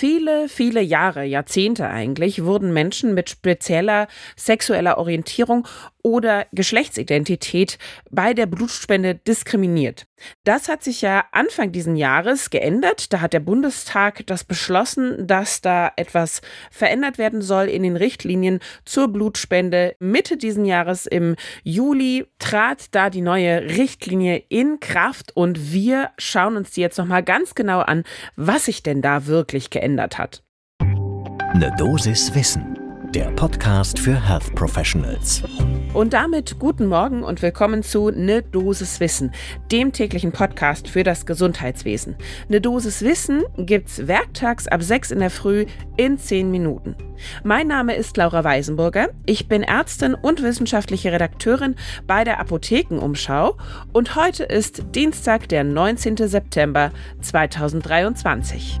Viele, viele Jahre, Jahrzehnte eigentlich, wurden Menschen mit spezieller sexueller Orientierung oder Geschlechtsidentität bei der Blutspende diskriminiert. Das hat sich ja Anfang diesen Jahres geändert. Da hat der Bundestag das beschlossen, dass da etwas verändert werden soll in den Richtlinien zur Blutspende. Mitte diesen Jahres im Juli trat da die neue Richtlinie in Kraft und wir schauen uns die jetzt noch mal ganz genau an, was sich denn da wirklich geändert hat. Eine Dosis Wissen, der Podcast für Health Professionals. Und damit guten Morgen und willkommen zu Ne Dosis Wissen, dem täglichen Podcast für das Gesundheitswesen. Ne Dosis Wissen gibt's werktags ab 6 in der Früh in 10 Minuten. Mein Name ist Laura Weisenburger. Ich bin Ärztin und wissenschaftliche Redakteurin bei der Apothekenumschau und heute ist Dienstag, der 19. September 2023.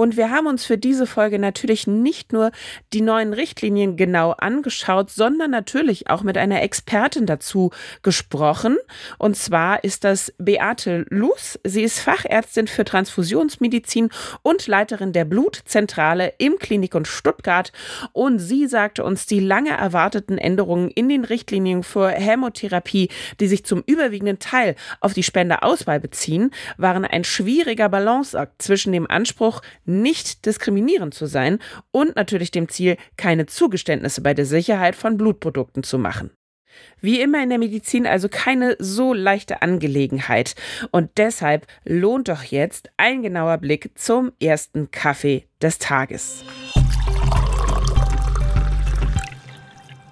Und wir haben uns für diese Folge natürlich nicht nur die neuen Richtlinien genau angeschaut, sondern natürlich auch mit einer Expertin dazu gesprochen. Und zwar ist das Beate Luß. Sie ist Fachärztin für Transfusionsmedizin und Leiterin der Blutzentrale im Klinikum Stuttgart. Und sie sagte uns die lange erwarteten Änderungen in den Richtlinien für Hämotherapie, die sich zum überwiegenden Teil auf die Spendeauswahl beziehen, waren ein schwieriger Balanceakt zwischen dem Anspruch, nicht diskriminierend zu sein und natürlich dem Ziel, keine Zugeständnisse bei der Sicherheit von Blutprodukten zu machen. Wie immer in der Medizin also keine so leichte Angelegenheit. Und deshalb lohnt doch jetzt ein genauer Blick zum ersten Kaffee des Tages.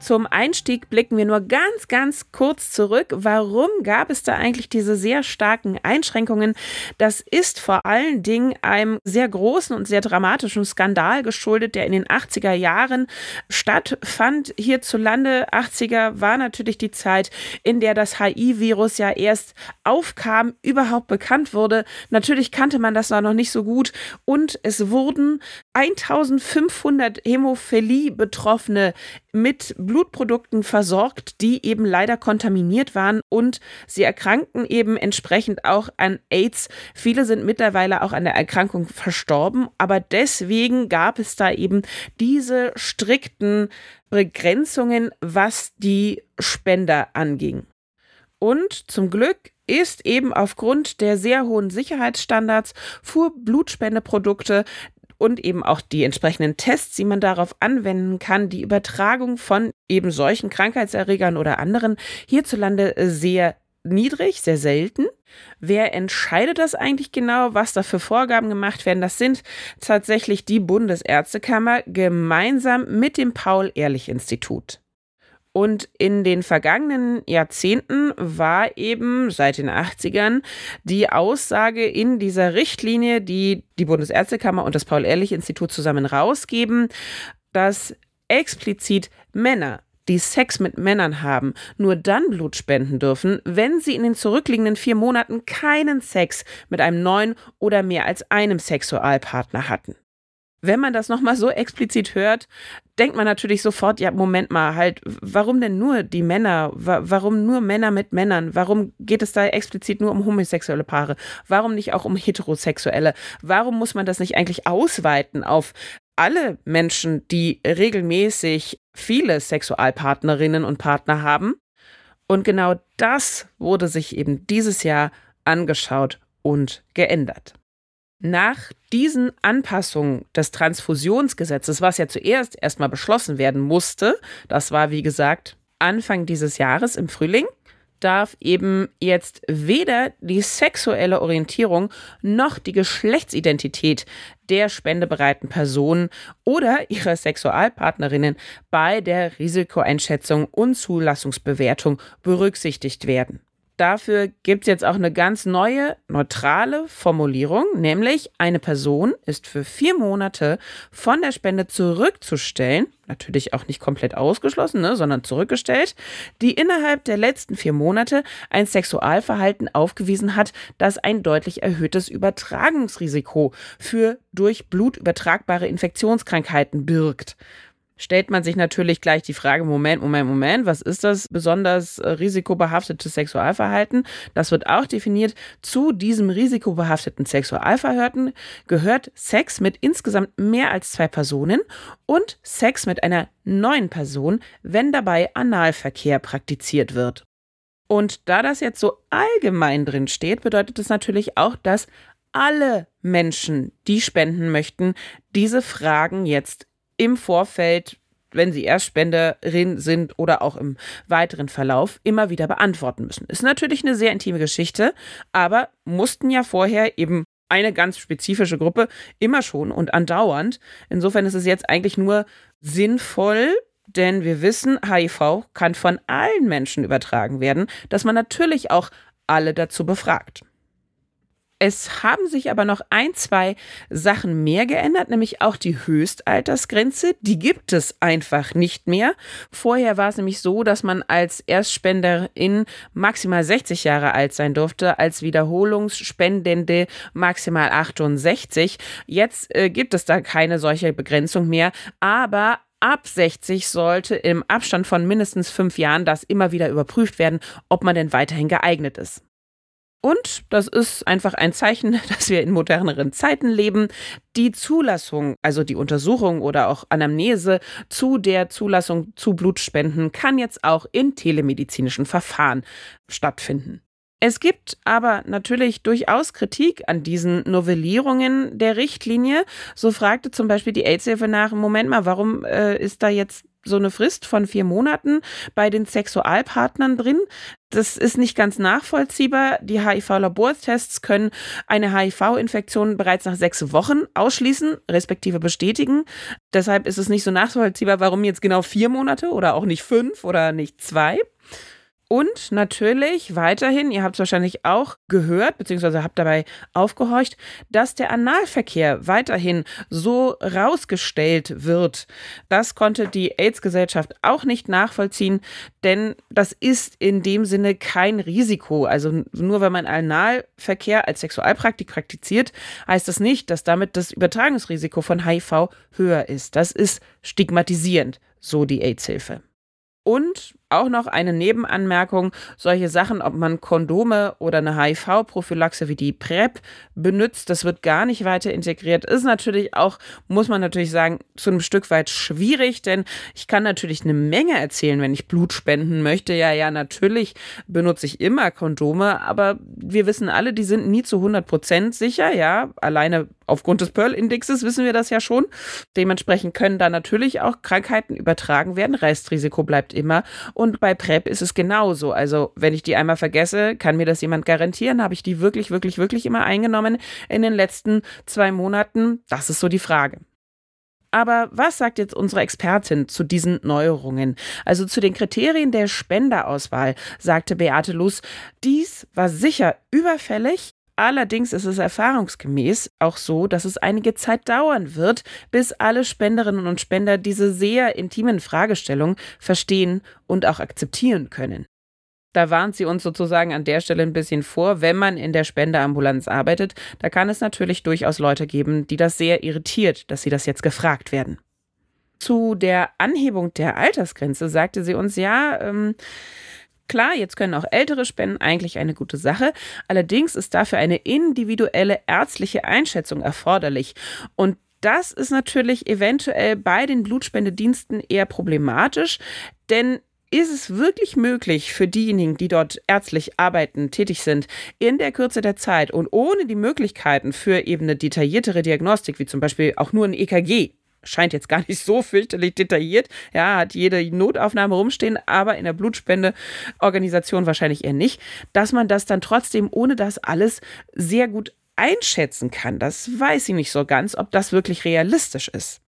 Zum Einstieg blicken wir nur ganz, ganz kurz zurück. Warum gab es da eigentlich diese sehr starken Einschränkungen? Das ist vor allen Dingen einem sehr großen und sehr dramatischen Skandal geschuldet, der in den 80er Jahren stattfand. Hierzulande 80er war natürlich die Zeit, in der das HIV-Virus ja erst aufkam, überhaupt bekannt wurde. Natürlich kannte man das noch nicht so gut und es wurden 1500 Hämophilie-Betroffene mit Blutprodukten versorgt, die eben leider kontaminiert waren und sie erkrankten eben entsprechend auch an AIDS. Viele sind mittlerweile auch an der Erkrankung verstorben, aber deswegen gab es da eben diese strikten Begrenzungen, was die Spender anging. Und zum Glück ist eben aufgrund der sehr hohen Sicherheitsstandards für Blutspendeprodukte und eben auch die entsprechenden Tests, die man darauf anwenden kann, die Übertragung von eben solchen Krankheitserregern oder anderen hierzulande sehr niedrig, sehr selten. Wer entscheidet das eigentlich genau, was da für Vorgaben gemacht werden? Das sind tatsächlich die Bundesärztekammer gemeinsam mit dem Paul-Ehrlich-Institut. Und in den vergangenen Jahrzehnten war eben seit den 80ern die Aussage in dieser Richtlinie, die die Bundesärztekammer und das Paul-Ehrlich-Institut zusammen rausgeben, dass explizit Männer die Sex mit Männern haben, nur dann Blut spenden dürfen, wenn sie in den zurückliegenden vier Monaten keinen Sex mit einem neuen oder mehr als einem Sexualpartner hatten wenn man das nochmal so explizit hört, denkt man natürlich sofort, ja, Moment mal, halt, warum denn nur die Männer? Warum nur Männer mit Männern? Warum geht es da explizit nur um homosexuelle Paare? Warum nicht auch um heterosexuelle? Warum muss man das nicht eigentlich ausweiten auf alle Menschen, die regelmäßig viele Sexualpartnerinnen und Partner haben? Und genau das wurde sich eben dieses Jahr angeschaut und geändert. Nach diesen Anpassungen des Transfusionsgesetzes, was ja zuerst erstmal beschlossen werden musste, das war wie gesagt Anfang dieses Jahres im Frühling, darf eben jetzt weder die sexuelle Orientierung noch die Geschlechtsidentität der spendebereiten Personen oder ihrer Sexualpartnerinnen bei der Risikoeinschätzung und Zulassungsbewertung berücksichtigt werden. Dafür gibt es jetzt auch eine ganz neue, neutrale Formulierung, nämlich eine Person ist für vier Monate von der Spende zurückzustellen, natürlich auch nicht komplett ausgeschlossen, ne, sondern zurückgestellt, die innerhalb der letzten vier Monate ein Sexualverhalten aufgewiesen hat, das ein deutlich erhöhtes Übertragungsrisiko für durch Blut übertragbare Infektionskrankheiten birgt. Stellt man sich natürlich gleich die Frage, Moment, Moment, Moment, was ist das besonders äh, risikobehaftete Sexualverhalten? Das wird auch definiert. Zu diesem risikobehafteten Sexualverhalten gehört Sex mit insgesamt mehr als zwei Personen und Sex mit einer neuen Person, wenn dabei Analverkehr praktiziert wird. Und da das jetzt so allgemein drin steht, bedeutet es natürlich auch, dass alle Menschen, die spenden möchten, diese Fragen jetzt im Vorfeld, wenn sie Erstspenderin sind oder auch im weiteren Verlauf, immer wieder beantworten müssen. Ist natürlich eine sehr intime Geschichte, aber mussten ja vorher eben eine ganz spezifische Gruppe immer schon und andauernd. Insofern ist es jetzt eigentlich nur sinnvoll, denn wir wissen, HIV kann von allen Menschen übertragen werden, dass man natürlich auch alle dazu befragt. Es haben sich aber noch ein, zwei Sachen mehr geändert, nämlich auch die Höchstaltersgrenze. Die gibt es einfach nicht mehr. Vorher war es nämlich so, dass man als Erstspenderin maximal 60 Jahre alt sein durfte, als Wiederholungsspendende maximal 68. Jetzt äh, gibt es da keine solche Begrenzung mehr, aber ab 60 sollte im Abstand von mindestens fünf Jahren das immer wieder überprüft werden, ob man denn weiterhin geeignet ist. Und das ist einfach ein Zeichen, dass wir in moderneren Zeiten leben. Die Zulassung, also die Untersuchung oder auch Anamnese zu der Zulassung zu Blutspenden kann jetzt auch in telemedizinischen Verfahren stattfinden. Es gibt aber natürlich durchaus Kritik an diesen Novellierungen der Richtlinie. So fragte zum Beispiel die AIDS-Hilfe nach, Moment mal, warum äh, ist da jetzt so eine Frist von vier Monaten bei den Sexualpartnern drin. Das ist nicht ganz nachvollziehbar. Die HIV-Labortests können eine HIV-Infektion bereits nach sechs Wochen ausschließen, respektive bestätigen. Deshalb ist es nicht so nachvollziehbar, warum jetzt genau vier Monate oder auch nicht fünf oder nicht zwei. Und natürlich weiterhin, ihr habt es wahrscheinlich auch gehört, beziehungsweise habt dabei aufgehorcht, dass der Analverkehr weiterhin so rausgestellt wird. Das konnte die AIDS-Gesellschaft auch nicht nachvollziehen, denn das ist in dem Sinne kein Risiko. Also nur wenn man Analverkehr als Sexualpraktik praktiziert, heißt das nicht, dass damit das Übertragungsrisiko von HIV höher ist. Das ist stigmatisierend, so die AIDS-Hilfe. Und auch noch eine Nebenanmerkung, solche Sachen, ob man Kondome oder eine HIV-Prophylaxe wie die PrEP benutzt, das wird gar nicht weiter integriert. Ist natürlich auch, muss man natürlich sagen, zu einem Stück weit schwierig, denn ich kann natürlich eine Menge erzählen, wenn ich Blut spenden möchte. Ja, ja, natürlich benutze ich immer Kondome, aber wir wissen alle, die sind nie zu 100 Prozent sicher, ja, alleine aufgrund des Pearl-Indexes wissen wir das ja schon. Dementsprechend können da natürlich auch Krankheiten übertragen werden. Restrisiko bleibt immer. Und bei PrEP ist es genauso. Also, wenn ich die einmal vergesse, kann mir das jemand garantieren? Habe ich die wirklich, wirklich, wirklich immer eingenommen in den letzten zwei Monaten? Das ist so die Frage. Aber was sagt jetzt unsere Expertin zu diesen Neuerungen? Also zu den Kriterien der Spenderauswahl, sagte Beate Luss, dies war sicher überfällig, Allerdings ist es erfahrungsgemäß auch so, dass es einige Zeit dauern wird, bis alle Spenderinnen und Spender diese sehr intimen Fragestellungen verstehen und auch akzeptieren können. Da warnt sie uns sozusagen an der Stelle ein bisschen vor, wenn man in der Spenderambulanz arbeitet, da kann es natürlich durchaus Leute geben, die das sehr irritiert, dass sie das jetzt gefragt werden. Zu der Anhebung der Altersgrenze sagte sie uns ja, ähm, Klar, jetzt können auch ältere Spenden eigentlich eine gute Sache. Allerdings ist dafür eine individuelle ärztliche Einschätzung erforderlich. Und das ist natürlich eventuell bei den Blutspendediensten eher problematisch, denn ist es wirklich möglich für diejenigen, die dort ärztlich arbeiten, tätig sind, in der Kürze der Zeit und ohne die Möglichkeiten für eben eine detailliertere Diagnostik, wie zum Beispiel auch nur ein EKG, scheint jetzt gar nicht so fürchterlich detailliert. Ja, hat jede Notaufnahme rumstehen, aber in der Blutspendeorganisation wahrscheinlich eher nicht, dass man das dann trotzdem ohne das alles sehr gut einschätzen kann. Das weiß ich nicht so ganz, ob das wirklich realistisch ist.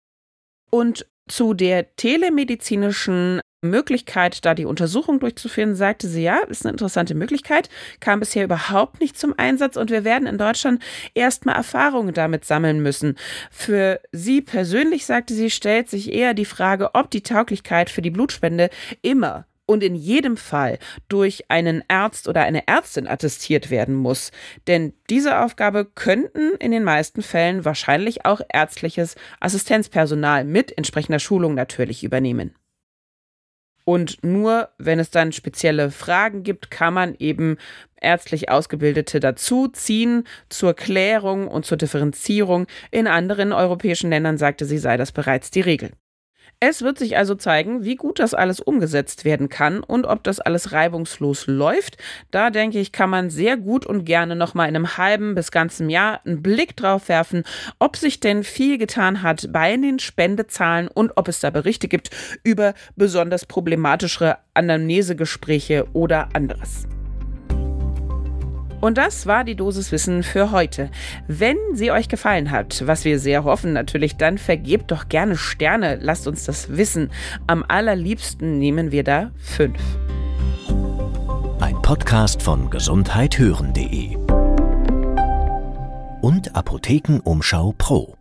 Und zu der telemedizinischen Möglichkeit, da die Untersuchung durchzuführen, sagte sie, ja, ist eine interessante Möglichkeit, kam bisher überhaupt nicht zum Einsatz und wir werden in Deutschland erstmal Erfahrungen damit sammeln müssen. Für sie persönlich, sagte sie, stellt sich eher die Frage, ob die Tauglichkeit für die Blutspende immer und in jedem Fall durch einen Arzt oder eine Ärztin attestiert werden muss. Denn diese Aufgabe könnten in den meisten Fällen wahrscheinlich auch ärztliches Assistenzpersonal mit entsprechender Schulung natürlich übernehmen. Und nur wenn es dann spezielle Fragen gibt, kann man eben ärztlich Ausgebildete dazu ziehen zur Klärung und zur Differenzierung. In anderen europäischen Ländern sagte sie, sei das bereits die Regel. Es wird sich also zeigen, wie gut das alles umgesetzt werden kann und ob das alles reibungslos läuft. Da denke ich, kann man sehr gut und gerne noch mal in einem halben bis ganzen Jahr einen Blick drauf werfen, ob sich denn viel getan hat bei den Spendezahlen und ob es da Berichte gibt über besonders problematischere Anamnesegespräche oder anderes. Und das war die Dosis Wissen für heute. Wenn sie euch gefallen hat, was wir sehr hoffen natürlich, dann vergebt doch gerne Sterne. Lasst uns das wissen. Am allerliebsten nehmen wir da fünf. Ein Podcast von gesundheithören.de und Apothekenumschau Pro.